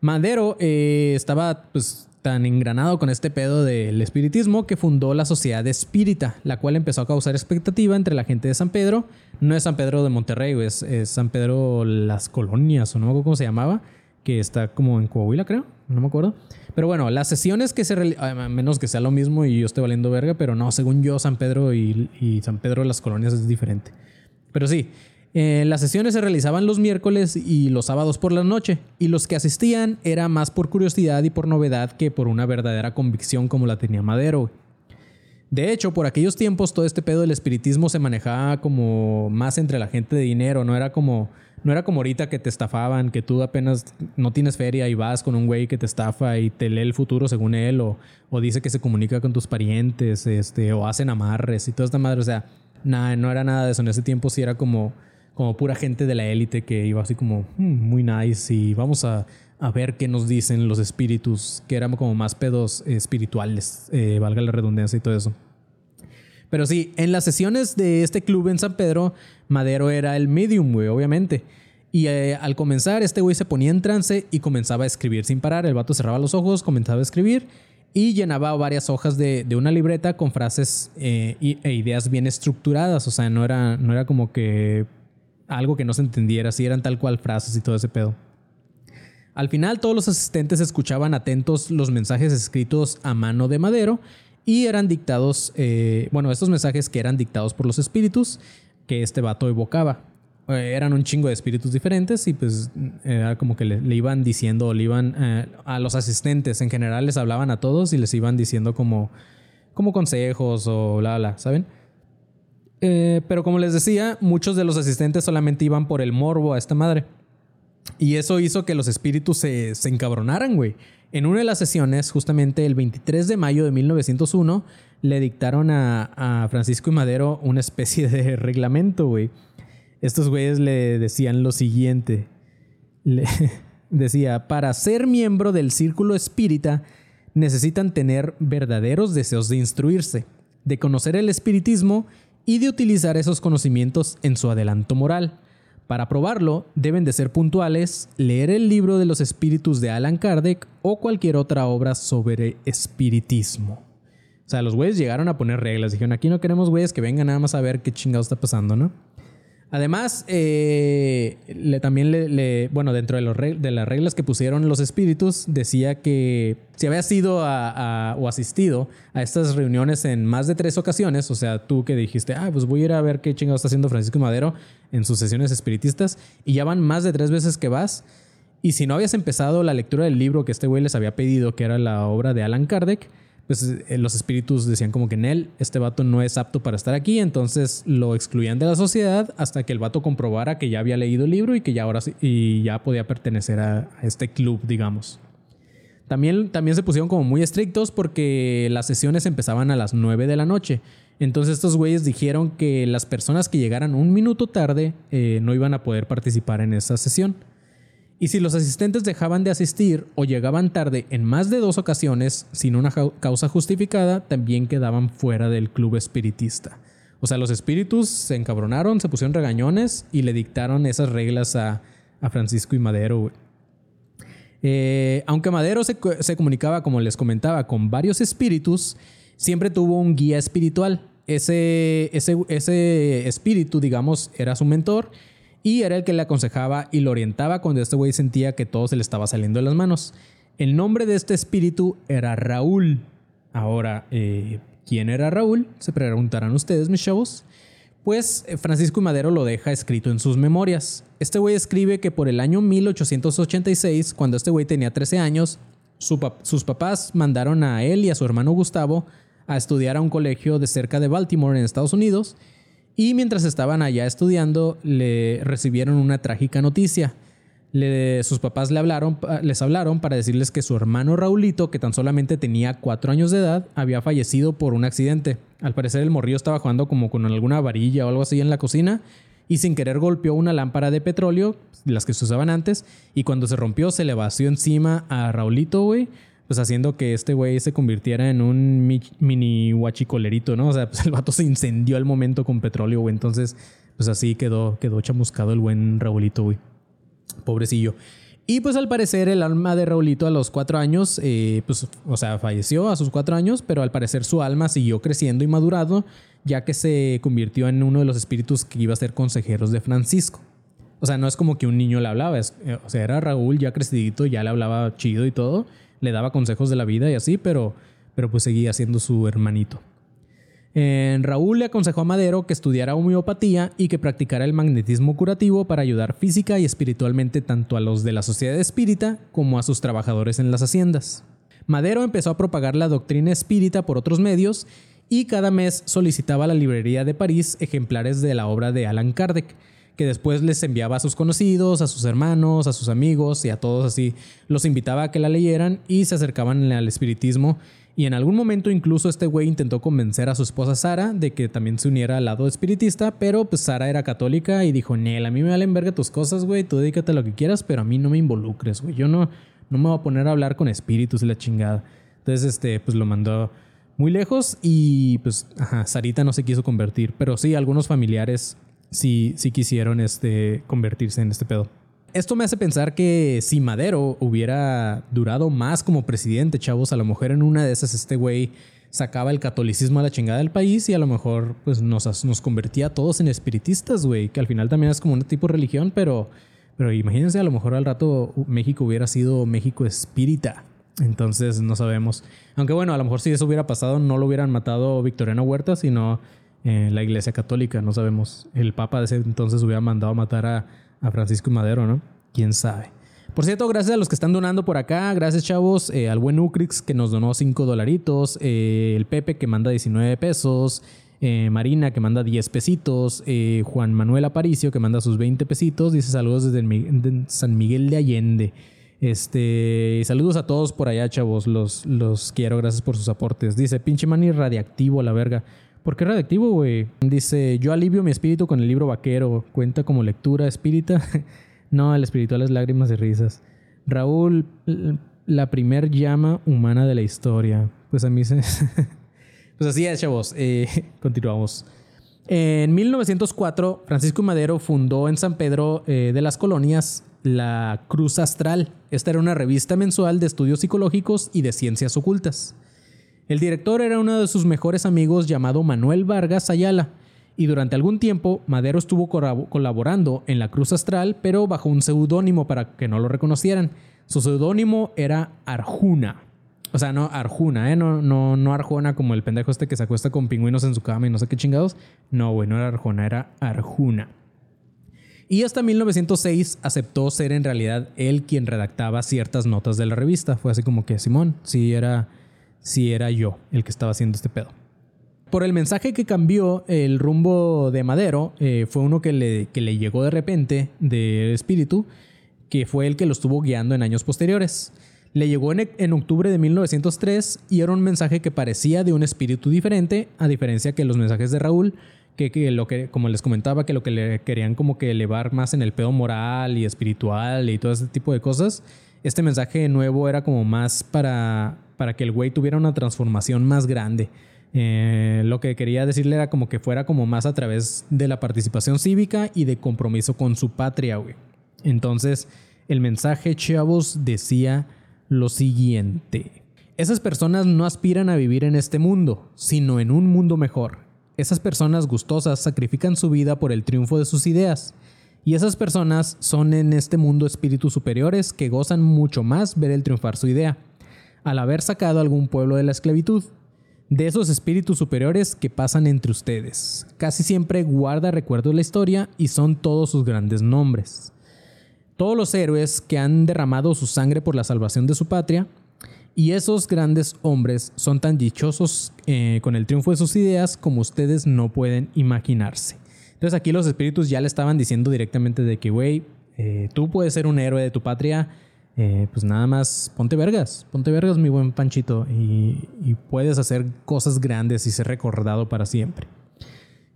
Madero eh, estaba pues tan engranado con este pedo del espiritismo que fundó la Sociedad Espírita, la cual empezó a causar expectativa entre la gente de San Pedro. No es San Pedro de Monterrey, es, San Pedro Las Colonias, o no me acuerdo cómo se llamaba, que está como en Coahuila, creo, no me acuerdo. Pero bueno, las sesiones que se a menos que sea lo mismo y yo esté valiendo verga, pero no, según yo, San Pedro y, y San Pedro las Colonias es diferente. Pero sí, eh, las sesiones se realizaban los miércoles y los sábados por la noche, y los que asistían era más por curiosidad y por novedad que por una verdadera convicción como la tenía Madero. De hecho, por aquellos tiempos todo este pedo del espiritismo se manejaba como más entre la gente de dinero, no era como no era como ahorita que te estafaban, que tú apenas no tienes feria y vas con un güey que te estafa y te lee el futuro según él o, o dice que se comunica con tus parientes, este o hacen amarres y toda esta madre, o sea, nada, no era nada de eso, en ese tiempo sí era como como pura gente de la élite que iba así como hmm, muy nice y vamos a, ver qué nos dicen los espíritus, que eran como más pedos espirituales, eh, valga la redundancia y todo eso. Pero sí, en las sesiones de este club en San Pedro, Madero era el medium, güey, obviamente. Y eh, al comenzar, este güey se ponía en trance y comenzaba a escribir sin parar. El vato cerraba los ojos, comenzaba a escribir y llenaba varias hojas de, una libreta con frases eh, e ideas bien estructuradas. O sea, no era, no era como que algo que no se entendiera, si eran tal cual frases y todo ese pedo. Al final todos los asistentes escuchaban atentos los mensajes escritos a mano de Madero y eran dictados, eh, bueno, estos mensajes que eran dictados por los espíritus que este vato evocaba. Eh, eran un chingo de espíritus diferentes y pues era como que le, iban diciendo, le iban eh, a los asistentes en general les hablaban a todos y les iban diciendo como, como consejos o la, la, ¿saben? Eh, pero como les decía, muchos de los asistentes solamente iban por el morbo a esta madre. Y eso hizo que los espíritus se, se encabronaran, güey. En una de las sesiones, justamente el 23 de mayo de 1901, le dictaron a, Francisco y Madero una especie de reglamento, güey. Estos güeyes le decían lo siguiente. Le decía, para ser miembro del círculo espírita, necesitan tener verdaderos deseos de instruirse, de conocer el espiritismo y de utilizar esos conocimientos en su adelanto moral. Para probarlo, deben de ser puntuales, leer el libro de los espíritus de Alan Kardec o cualquier otra obra sobre espiritismo. O sea, los güeyes llegaron a poner reglas. Dijeron, aquí no queremos güeyes que vengan nada más a ver qué chingado está pasando, ¿no? Además, eh, le, también le, bueno, dentro de, de, las reglas que pusieron los espíritus, decía que si habías ido o asistido a estas reuniones en más de tres ocasiones, o sea, tú que dijiste, ah, pues voy a ir a ver qué chingado está haciendo Francisco Madero en sus sesiones espiritistas, y ya van más de tres veces que vas, y si no habías empezado la lectura del libro que este güey les había pedido, que era la obra de Alan Kardec, pues eh, los espíritus decían como que en él, este vato no es apto para estar aquí, entonces lo excluían de la sociedad hasta que el vato comprobara que ya había leído el libro y que ya ahora y ya podía pertenecer a, este club, digamos. También, también se pusieron como muy estrictos porque las sesiones empezaban a las 9 de la noche. Entonces estos güeyes dijeron que las personas que llegaran un minuto tarde eh, no iban a poder participar en esa sesión. Y si los asistentes dejaban de asistir o llegaban tarde en más de dos ocasiones sin una causa justificada, también quedaban fuera del club espiritista. O sea, los espíritus se encabronaron, se pusieron regañones y le dictaron esas reglas a, Francisco y Madero. Eh, aunque Madero se, comunicaba, como les comentaba, con varios espíritus, siempre tuvo un guía espiritual. Ese, ese, ese espíritu, digamos, era su mentor y era el que le aconsejaba y lo orientaba cuando este güey sentía que todo se le estaba saliendo de las manos. El nombre de este espíritu era Raúl. Ahora, eh, ¿quién era Raúl? Se preguntarán ustedes, mis chavos. Pues eh, Francisco y Madero lo deja escrito en sus memorias. Este güey escribe que por el año 1886, cuando este güey tenía 13 años, sus papás mandaron a él y a su hermano Gustavo a estudiar a un colegio de cerca de Baltimore en Estados Unidos y mientras estaban allá estudiando, le recibieron una trágica noticia. sus papás le hablaron, les hablaron para decirles que su hermano Raulito, que tan solamente tenía cuatro años de edad, había fallecido por un accidente. Al parecer el morrillo estaba jugando como con alguna varilla o algo así en la cocina y sin querer golpeó una lámpara de petróleo, las que se usaban antes, y cuando se rompió se le vació encima a Raulito, güey. Pues haciendo que este güey se convirtiera en un mini huachicolerito, ¿no? O sea, pues el vato se incendió al momento con petróleo, güey. Entonces, pues así quedó, quedó chamuscado el buen Raulito, güey. Pobrecillo. Y pues al parecer el alma de Raulito a los cuatro años, eh, pues, o sea, falleció a sus cuatro años, pero al parecer su alma siguió creciendo y madurado, ya que se convirtió en uno de los espíritus que iba a ser consejeros de Francisco. O sea, no es como que un niño le hablaba, eh, o sea, era Raúl ya crecidito, ya le hablaba chido y todo, le daba consejos de la vida y así, pero, pero pues seguía siendo su hermanito. Raúl le aconsejó a Madero que estudiara homeopatía y que practicara el magnetismo curativo para ayudar física y espiritualmente tanto a los de la sociedad espírita como a sus trabajadores en las haciendas. Madero empezó a propagar la doctrina espírita por otros medios y cada mes solicitaba a la librería de París ejemplares de la obra de Allan Kardec, que después les enviaba a sus conocidos, a sus hermanos, a sus amigos y a todos así. Los invitaba a que la leyeran y se acercaban al espiritismo y en algún momento incluso este güey intentó convencer a su esposa Sara de que también se uniera al lado espiritista, pero pues Sara era católica y dijo, Nel, a mí me valen verga tus cosas, güey, tú dedícate a lo que quieras, pero a mí no me involucres, güey. Yo no, no me voy a poner a hablar con espíritus y la chingada. Entonces, este, pues lo mandó muy lejos y pues, ajá, Sarita no se quiso convertir, pero sí, algunos familiares sí, sí quisieron este, convertirse en este pedo. Esto me hace pensar que si Madero hubiera durado más como presidente, chavos, a lo mejor en una de esas este güey sacaba el catolicismo a la chingada del país y a lo mejor pues nos, nos convertía a todos en espiritistas, güey, que al final también es como un tipo de religión, pero, pero imagínense, a lo mejor al rato México hubiera sido México espírita. Entonces no sabemos. Aunque bueno, a lo mejor si eso hubiera pasado no lo hubieran matado Victoriano Huerta, sino eh, la Iglesia Católica, no sabemos. El Papa de ese entonces hubiera mandado a matar a a Francisco Madero, ¿no? ¿Quién sabe? Por cierto, gracias a los que están donando por acá. Gracias, chavos. Eh, al buen Ucrix que nos donó 5 dolaritos. Eh, el Pepe que manda 19 pesos. Marina que manda 10 pesitos. Juan Manuel Aparicio que manda sus 20 pesitos. Dice saludos desde San Miguel de Allende. Este, saludos a todos por allá, chavos. Los, los quiero. Gracias por sus aportes. Dice, pinche mani radiactivo, la verga. ¿Por qué radioactivo, güey? Dice, yo alivio mi espíritu con el libro vaquero. ¿Cuenta como lectura espírita? no, el espiritual es lágrimas y risas. Raúl, la primer llama humana de la historia. Pues a mí se... pues así es, chavos. Eh, continuamos. En 1904, Francisco Madero fundó en San Pedro eh, de las Colonias la Cruz Astral. Esta era una revista mensual de estudios psicológicos y de ciencias ocultas. El director era uno de sus mejores amigos llamado Manuel Vargas Ayala, y durante algún tiempo Madero estuvo colaborando en la Cruz Astral, pero bajo un seudónimo para que no lo reconocieran. Su seudónimo era Arjuna. O sea, no Arjuna, ¿eh? No, no, no Arjona como el pendejo este que se acuesta con pingüinos en su cama y no sé qué chingados. No, güey, no era Arjona, era Arjuna. Y hasta 1906 aceptó ser en realidad él quien redactaba ciertas notas de la revista. Fue así como que, Simón, sí era si era yo el que estaba haciendo este pedo. Por el mensaje que cambió el rumbo de Madero, eh, fue uno que le, que le llegó de repente del espíritu, que fue el que lo estuvo guiando en años posteriores. Le llegó en, en, octubre de 1903 y era un mensaje que parecía de un espíritu diferente, a diferencia que los mensajes de Raúl, que, que, lo que como les comentaba, que lo que le querían como que elevar más en el pedo moral y espiritual y todo ese tipo de cosas. Este mensaje nuevo era como más para para que el güey tuviera una transformación más grande. Eh, lo que quería decirle era como que fuera como más a través de la participación cívica y de compromiso con su patria, güey. Entonces, el mensaje, chavos, decía lo siguiente. Esas personas no aspiran a vivir en este mundo, sino en un mundo mejor. Esas personas gustosas sacrifican su vida por el triunfo de sus ideas. Y esas personas son en este mundo espíritus superiores que gozan mucho más ver el triunfar su idea al haber sacado algún pueblo de la esclavitud, de esos espíritus superiores que pasan entre ustedes. Casi siempre guarda recuerdo de la historia y son todos sus grandes nombres. Todos los héroes que han derramado su sangre por la salvación de su patria, y esos grandes hombres son tan dichosos eh, con el triunfo de sus ideas como ustedes no pueden imaginarse. Entonces aquí los espíritus ya le estaban diciendo directamente de que, güey, eh, tú puedes ser un héroe de tu patria, eh, pues nada más ponte vergas, ponte vergas mi buen Panchito y, puedes hacer cosas grandes y ser recordado para siempre.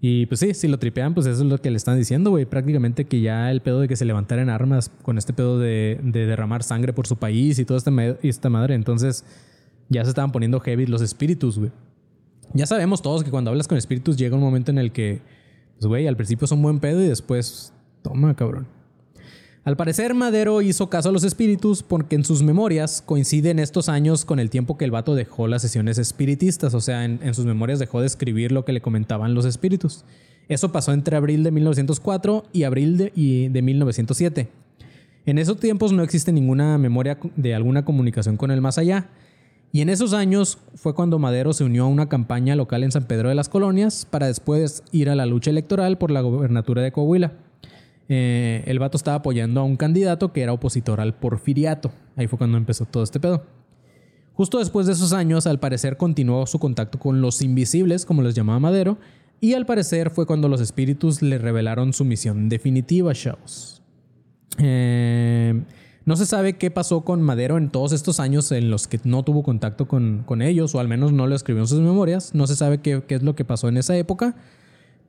Y pues sí, si lo tripean, pues eso es lo que le están diciendo, güey. Prácticamente que ya el pedo de que se levantaran armas con este pedo de, derramar sangre por su país y toda esta, esta madre. Entonces ya se estaban poniendo heavy los espíritus, güey. Ya sabemos todos que cuando hablas con espíritus llega un momento en el que, pues, güey, al principio son buen pedo y después, toma, cabrón. Al parecer, Madero hizo caso a los espíritus porque en sus memorias coinciden estos años con el tiempo que el vato dejó las sesiones espiritistas, o sea, en, sus memorias dejó de escribir lo que le comentaban los espíritus. Eso pasó entre abril de 1904 y abril de, de 1907. En esos tiempos no existe ninguna memoria de alguna comunicación con el más allá, y en esos años fue cuando Madero se unió a una campaña local en San Pedro de las Colonias para después ir a la lucha electoral por la gobernatura de Coahuila. Eh, el vato estaba apoyando a un candidato que era opositor al porfiriato. Ahí fue cuando empezó todo este pedo. Justo después de esos años, al parecer continuó su contacto con los invisibles, como les llamaba Madero, y al parecer fue cuando los espíritus le revelaron su misión definitiva, chavos. Eh, no se sabe qué pasó con Madero en todos estos años en los que no tuvo contacto con, ellos, o al menos no lo escribió en sus memorias. No se sabe qué, qué es lo que pasó en esa época.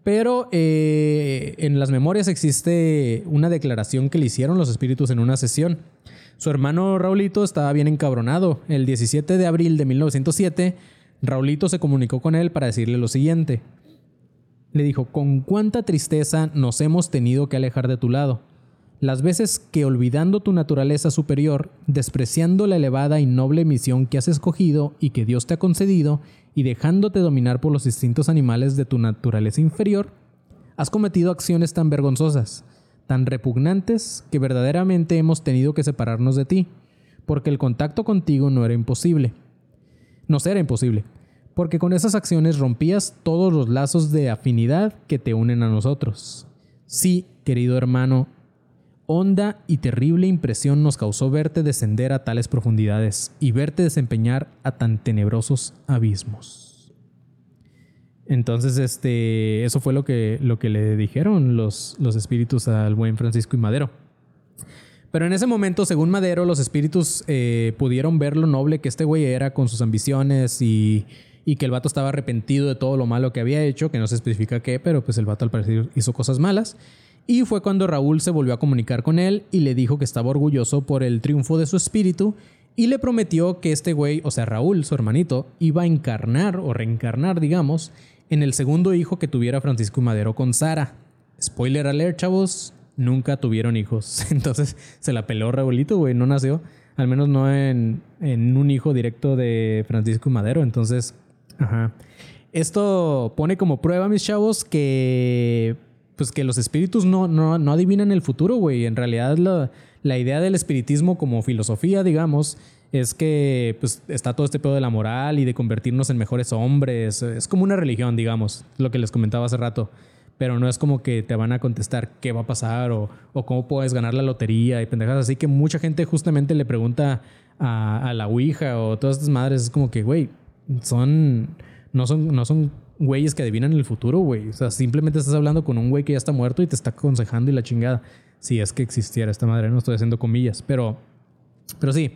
Pero eh, en las memorias existe una declaración que le hicieron los espíritus en una sesión. Su hermano Raulito estaba bien encabronado. El 17 de abril de 1907, Raulito se comunicó con él para decirle lo siguiente. Le dijo, con cuánta tristeza nos hemos tenido que alejar de tu lado. Las veces que olvidando tu naturaleza superior, despreciando la elevada y noble misión que has escogido y que Dios te ha concedido, y dejándote dominar por los instintos animales de tu naturaleza inferior, has cometido acciones tan vergonzosas, tan repugnantes, que verdaderamente hemos tenido que separarnos de ti, porque el contacto contigo no era imposible. No era imposible, porque con esas acciones rompías todos los lazos de afinidad que te unen a nosotros. Sí, querido hermano, honda y terrible impresión nos causó verte descender a tales profundidades y verte desempeñar a tan tenebrosos abismos. Entonces, este, eso fue lo que, lo que le dijeron los, los espíritus al buen Francisco y Madero. Pero en ese momento, según Madero, los espíritus eh, pudieron ver lo noble que este güey era con sus ambiciones y, y, que el vato estaba arrepentido de todo lo malo que había hecho, que no se especifica qué, pero pues el vato al parecer hizo cosas malas. Y fue cuando Raúl se volvió a comunicar con él y le dijo que estaba orgulloso por el triunfo de su espíritu y le prometió que este güey, o sea Raúl, su hermanito, iba a encarnar o reencarnar, digamos, en el segundo hijo que tuviera Francisco Madero con Sara. Spoiler alert, chavos, nunca tuvieron hijos. Entonces se la peló Raúlito, güey, no nació. Al menos no en, en un hijo directo de Francisco Madero. Entonces, ajá. Esto pone como prueba, mis chavos, que pues que los espíritus no, no, no adivinan el futuro, güey. En realidad la, la, idea del espiritismo como filosofía, digamos, es que pues está todo este pedo de la moral y de convertirnos en mejores hombres. Es como una religión, digamos, lo que les comentaba hace rato. Pero no es como que te van a contestar qué va a pasar o, o cómo puedes ganar la lotería y pendejadas. Así que mucha gente justamente le pregunta a, a la Ouija o todas estas madres. Es como que, güey, son, no son, no son güeyes que adivinan el futuro, güey. O sea, simplemente estás hablando con un güey que ya está muerto y te está aconsejando y la chingada. Si es que existiera esta madre, no estoy haciendo comillas, pero, pero sí.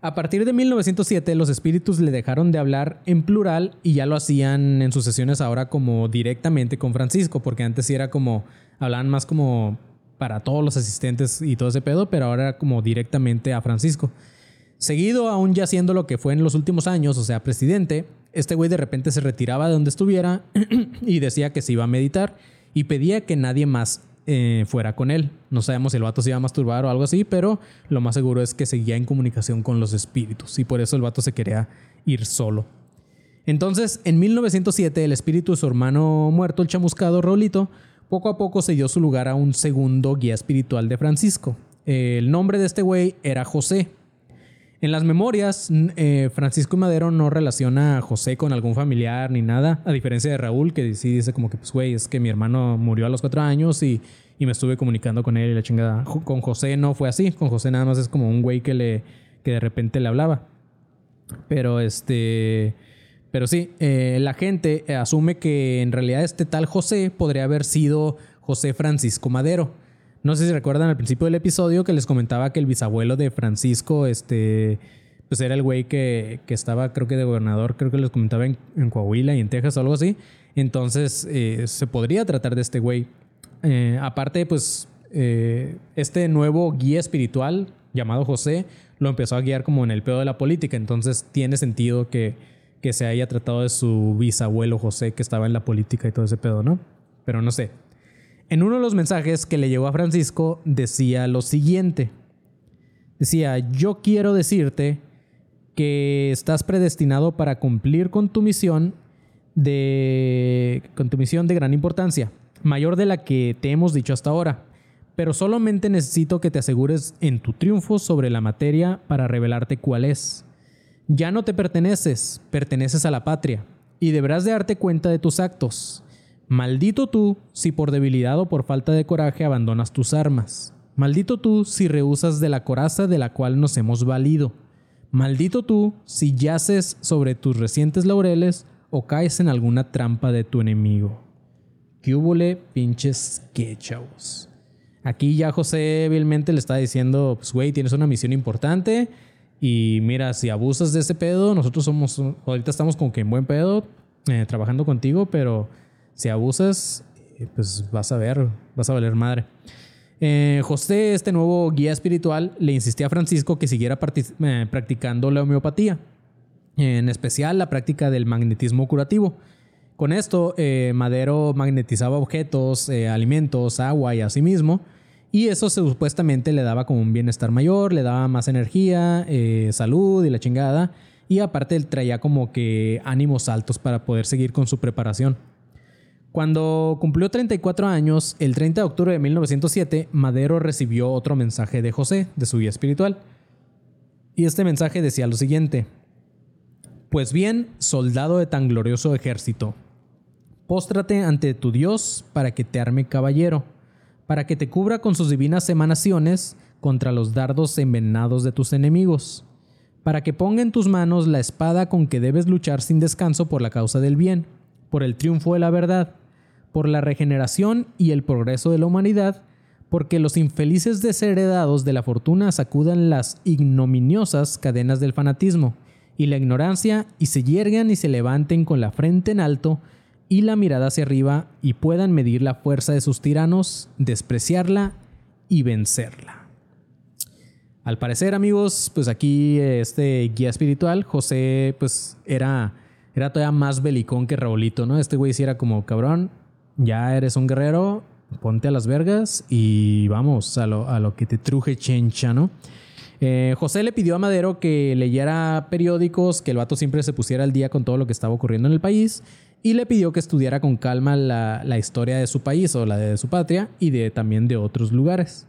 A partir de 1907, los espíritus le dejaron de hablar en plural y ya lo hacían en sus sesiones ahora como directamente con Francisco, porque antes sí era como, hablaban más como para todos los asistentes y todo ese pedo, pero ahora era como directamente a Francisco. Seguido, aún ya siendo lo que fue en los últimos años, o sea, presidente, este güey de repente se retiraba de donde estuviera y decía que se iba a meditar y pedía que nadie más eh, fuera con él. No sabemos si el vato se iba a masturbar o algo así, pero lo más seguro es que seguía en comunicación con los espíritus y por eso el vato se quería ir solo. Entonces, en 1907, el espíritu de su hermano muerto, el chamuscado Rolito, poco a poco se dio su lugar a un segundo guía espiritual de Francisco. El nombre de este güey era José en las memorias, eh, Francisco Madero no relaciona a José con algún familiar ni nada, a diferencia de Raúl, que sí dice como que, pues, güey, es que mi hermano murió a los cuatro años y, me estuve comunicando con él y la chingada. Con José no fue así, con José nada más es como un güey que, le, que de repente le hablaba. Pero este... Pero sí, eh, la gente asume que en realidad este tal José podría haber sido José Francisco Madero no sé si recuerdan al principio del episodio que les comentaba que el bisabuelo de Francisco, este, pues era el güey que, estaba, creo que de gobernador, creo que les comentaba en, Coahuila y en Texas o algo así. Entonces, eh, se podría tratar de este güey. Eh, aparte, pues, eh, este nuevo guía espiritual llamado José lo empezó a guiar como en el pedo de la política. Entonces, tiene sentido que, que se haya tratado de su bisabuelo José que estaba en la política y todo ese pedo, ¿no? Pero no sé. En uno de los mensajes que le llegó a Francisco decía lo siguiente. Decía, yo quiero decirte que estás predestinado para cumplir con tu misión de con tu misión de gran importancia, mayor de la que te hemos dicho hasta ahora, pero solamente necesito que te asegures en tu triunfo sobre la materia para revelarte cuál es. Ya no te perteneces, perteneces a la patria, y deberás de darte cuenta de tus actos. Maldito tú si por debilidad o por falta de coraje abandonas tus armas. Maldito tú si rehusas de la coraza de la cual nos hemos valido. Maldito tú si yaces sobre tus recientes laureles o caes en alguna trampa de tu enemigo. ¿Qué pinches qué, chavos? Aquí ya José débilmente le está diciendo, pues güey, tienes una misión importante y mira, si abusas de ese pedo, nosotros somos, ahorita estamos como que en buen pedo, eh, trabajando contigo, pero si abusas, eh, pues vas a ver, vas a valer madre. Eh, José, este nuevo guía espiritual, le insistía a Francisco que siguiera practicando la homeopatía en especial la práctica del magnetismo curativo. Con esto, eh, Madero magnetizaba objetos, eh, alimentos, agua y a sí mismo, y eso supuestamente le daba como un bienestar mayor, le daba más energía, eh, salud y la chingada, y aparte él traía como que ánimos altos para poder seguir con su preparación. Cuando cumplió 34 años, el 30 de octubre de 1907, Madero recibió otro mensaje de José, de su guía espiritual. Y este mensaje decía lo siguiente, pues bien, soldado de tan glorioso ejército, póstrate ante tu Dios para que te arme caballero, para que te cubra con sus divinas emanaciones contra los dardos envenenados de tus enemigos, para que ponga en tus manos la espada con que debes luchar sin descanso por la causa del bien, por el triunfo de la verdad, por la regeneración y el progreso de la humanidad, porque los infelices desheredados de la fortuna sacudan las ignominiosas cadenas del fanatismo, y la ignorancia y se yergan y se levanten con la frente en alto y la mirada hacia arriba y puedan medir la fuerza de sus tiranos, despreciarla y vencerla. Al parecer, amigos, pues aquí este guía espiritual, José, pues era, era todavía más belicón que Raulito, ¿no? Este güey sí era como, cabrón, ya eres un guerrero, ponte a las vergas y vamos a lo, a lo que te truje chencha, ¿no? Eh, José le pidió a Madero que leyera periódicos, que el vato siempre se pusiera al día con todo lo que estaba ocurriendo en el país y le pidió que estudiara con calma la, historia de su país o la de su patria y de, también de otros lugares.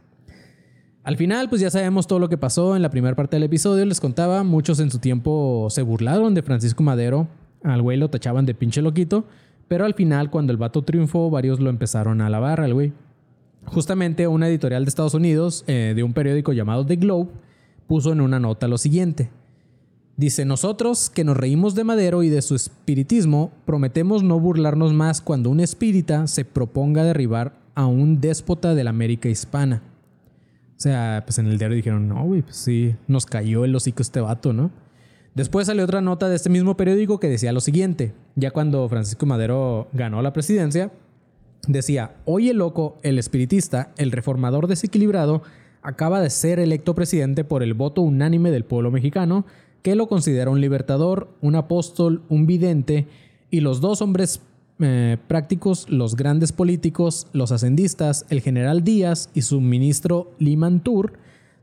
Al final, pues ya sabemos todo lo que pasó en la primera parte del episodio. Les contaba, muchos en su tiempo se burlaron de Francisco Madero. Al güey lo tachaban de pinche loquito. Pero al final, cuando el vato triunfó, varios lo empezaron a alabar al güey. Justamente una editorial de Estados Unidos, eh, de un periódico llamado The Globe, puso en una nota lo siguiente. Dice, nosotros que nos reímos de Madero y de su espiritismo, prometemos no burlarnos más cuando un espírita se proponga derribar a un déspota de la América hispana. O sea, pues en el diario dijeron, no, güey, pues sí, nos cayó el hocico este vato, ¿no? Después salió otra nota de este mismo periódico que decía lo siguiente, ya cuando Francisco Madero ganó la presidencia, decía, oye loco, el espiritista, el reformador desequilibrado, acaba de ser electo presidente por el voto unánime del pueblo mexicano, que lo considera un libertador, un apóstol, un vidente, y los dos hombres eh, prácticos, los grandes políticos, los ascendistas, el general Díaz y su ministro Limantur,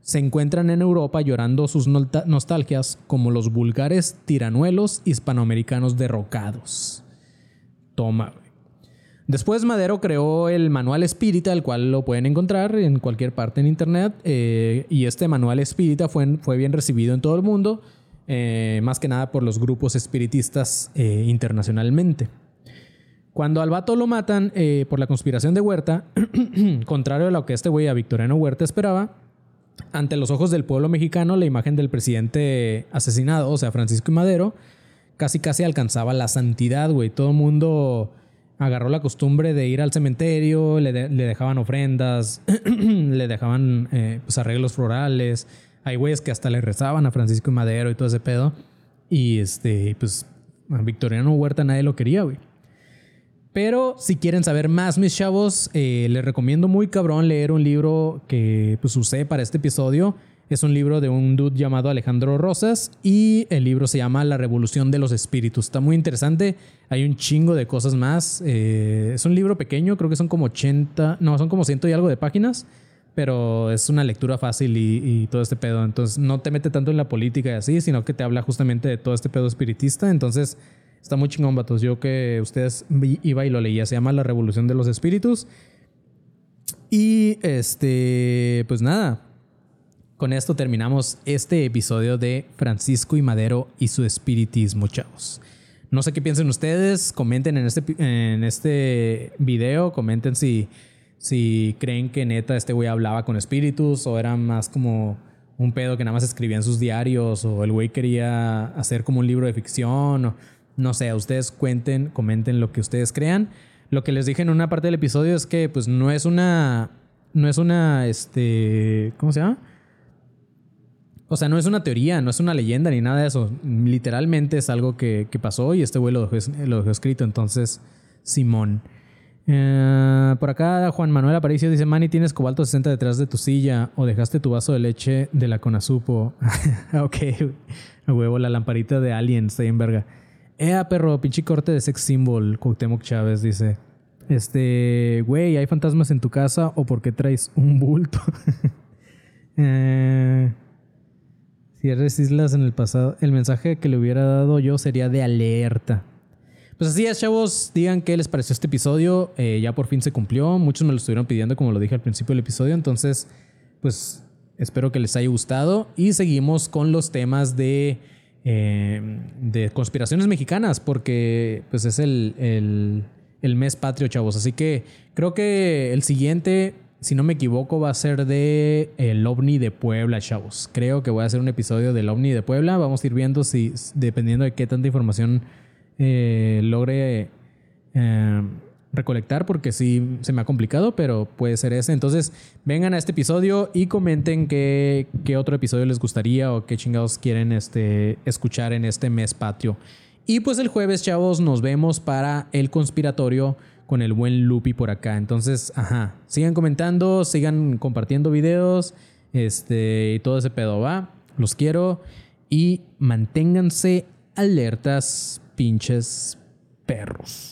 se encuentran en Europa llorando sus nostalgias como los vulgares tiranuelos hispanoamericanos derrocados. Toma, Después Madero creó el manual espírita, el cual lo pueden encontrar en cualquier parte en internet. Eh, y este manual espírita fue, fue, bien recibido en todo el mundo, eh, más que nada por los grupos espiritistas eh, internacionalmente. Cuando al vato lo matan por la conspiración de Huerta, contrario a lo que este güey a Victoriano Huerta esperaba, ante los ojos del pueblo mexicano, la imagen del presidente asesinado, o sea, Francisco Madero, casi casi alcanzaba la santidad, güey. Todo el mundo agarró la costumbre de ir al cementerio, le, dejaban ofrendas, le dejaban eh, pues, arreglos florales. Hay güeyes que hasta le rezaban a Francisco y Madero y todo ese pedo. Y este, pues a Victoriano Huerta nadie lo quería, güey. Pero si quieren saber más, mis chavos, eh, les recomiendo muy cabrón leer un libro que pues, usé para este episodio. Es un libro de un dude llamado Alejandro Rosas y el libro se llama La Revolución de los Espíritus. Está muy interesante. Hay un chingo de cosas más. Eh, es un libro pequeño, creo que son como 80, no, son como ciento y algo de páginas, pero es una lectura fácil y, y todo este pedo. Entonces no te mete tanto en la política y así, sino que te habla justamente de todo este pedo espiritista. Entonces Está muy chingón, vatos. Yo que ustedes iba y lo leía. Se llama La Revolución de los Espíritus. Y este, pues nada. Con esto terminamos este episodio de Francisco y Madero y su espiritismo, chavos. No sé qué piensen ustedes. Comenten en este, en este video. Comenten si, si creen que neta este güey hablaba con espíritus o era más como un pedo que nada más escribía en sus diarios o el güey quería hacer como un libro de ficción. O, no sé, ustedes cuenten, comenten lo que ustedes crean. Lo que les dije en una parte del episodio es que pues no es una no es una este, ¿cómo se llama? O sea, no es una teoría, no es una leyenda ni nada de eso. Literalmente es algo que, pasó y este güey lo dejó, escrito. Entonces, Simón. Eh, por acá Juan Manuel Aparicio dice, Manny, ¿tienes cobalto 60 detrás de tu silla o dejaste tu vaso de leche de la Conasupo? ok, huevo, la lamparita de Alien, está en verga. Ea, perro, pinche corte de sex symbol, Cuauhtémoc Chávez dice. Este, güey, ¿hay fantasmas en tu casa o por qué traes un bulto? eh, cierres islas en el pasado. El mensaje que le hubiera dado yo sería de alerta. Pues así es, chavos. Digan qué les pareció este episodio. Eh, ya por fin se cumplió. Muchos me lo estuvieron pidiendo, como lo dije al principio del episodio. Entonces, pues espero que les haya gustado. Y seguimos con los temas de eh, de conspiraciones mexicanas, porque pues es el, el, mes patrio, chavos. Así que creo que el siguiente, si no me equivoco, va a ser de el ovni de Puebla, chavos. Creo que voy a hacer un episodio del ovni de Puebla. Vamos a ir viendo si, dependiendo de qué tanta información eh, logre... Eh, recolectar porque sí se me ha complicado, pero puede ser ese. Entonces, vengan a este episodio y comenten qué, qué otro episodio les gustaría o qué chingados quieren este, escuchar en este mes patio. Y pues el jueves, chavos, nos vemos para el conspiratorio con el buen Lupi por acá. Entonces, ajá, sigan comentando, sigan compartiendo videos, este, y todo ese pedo va. Los quiero y manténganse alertas, pinches perros.